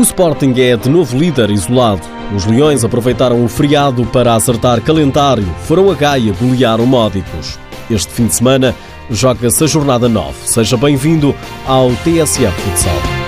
O Sporting é de novo líder isolado. Os Leões aproveitaram o feriado para acertar calendário. Foram a Gaia golear o Módicos. Este fim de semana joga-se a jornada 9. Seja bem-vindo ao TSF Futsal.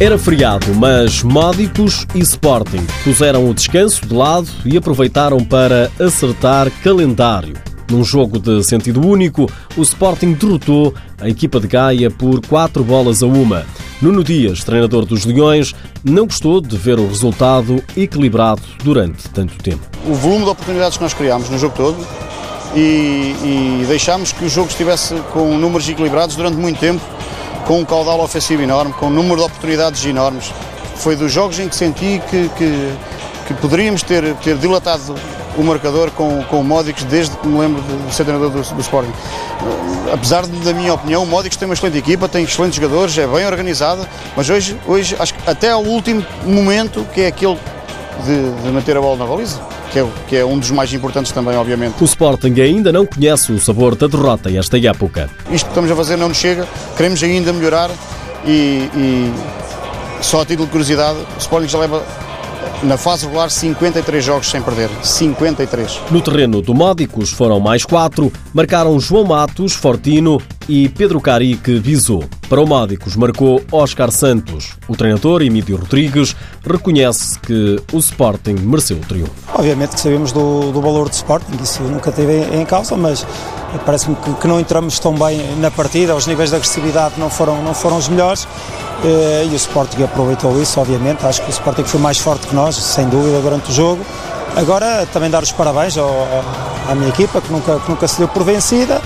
Era feriado, mas Módicos e Sporting puseram o descanso de lado e aproveitaram para acertar calendário. Num jogo de sentido único, o Sporting derrotou a equipa de Gaia por 4 bolas a uma. Nuno Dias, treinador dos Leões, não gostou de ver o resultado equilibrado durante tanto tempo. O volume de oportunidades que nós criámos no jogo todo e, e deixámos que o jogo estivesse com números equilibrados durante muito tempo com um caudal ofensivo enorme, com um número de oportunidades enormes. Foi dos jogos em que senti que, que, que poderíamos ter, ter dilatado o marcador com, com o Módicos desde que me lembro de ser treinador do, do Sporting. Apesar de, da minha opinião, o Módicos tem uma excelente equipa, tem excelentes jogadores, é bem organizada, mas hoje, hoje acho que até ao último momento, que é aquele de, de manter a bola na baliza, que é, que é, um dos mais importantes também, obviamente. O Sporting ainda não conhece o sabor da derrota esta época. Isto que estamos a fazer não nos chega, queremos ainda melhorar e, e só a título de curiosidade, o Sporting já leva na fase regular 53 jogos sem perder. 53. No terreno do Módicos foram mais quatro, marcaram João Matos, Fortino e Pedro Carique Visou. Para o Módicos marcou Oscar Santos. O treinador, Emílio Rodrigues, reconhece que o Sporting mereceu o triunfo. Obviamente que sabemos do, do valor do Sporting, isso nunca teve em causa, mas parece-me que, que, não entramos tão bem na partida, os níveis de agressividade não foram, não foram os melhores eh, e o Sporting aproveitou isso, obviamente. Acho que o Sporting foi mais forte que nós, sem dúvida, durante o jogo. Agora também dar os parabéns ao, à minha equipa, que nunca, que nunca se deu por vencida,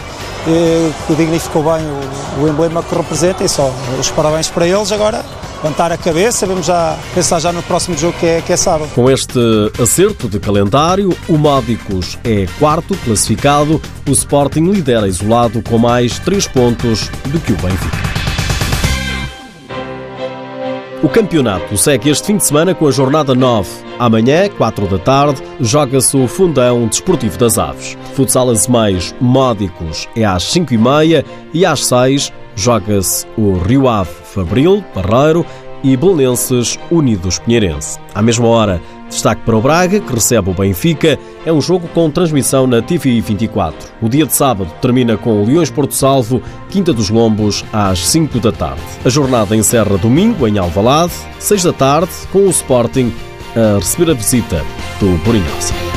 que dignificou bem o, o emblema que representa e só os parabéns para eles. Agora levantar a cabeça, vamos já pensar já no próximo jogo que é, que é sábado. Com este acerto de calendário, o Módicos é quarto classificado, o Sporting lidera isolado com mais três pontos do que o Benfica. O campeonato segue este fim de semana com a jornada 9. Amanhã, 4 da tarde, joga-se o Fundão Desportivo das Aves. Futsal Azemais Módicos é às 5 e meia e às 6 joga-se o Rio Ave Fabril, Barreiro e Belenenses Unidos Pinheirense. À mesma hora, destaque para o Braga, que recebe o Benfica. É um jogo com transmissão na TV 24. O dia de sábado termina com o Leões Porto Salvo, Quinta dos Lombos, às 5 da tarde. A jornada encerra domingo em Alvalade, 6 da tarde, com o Sporting a receber a visita do Borinhosa.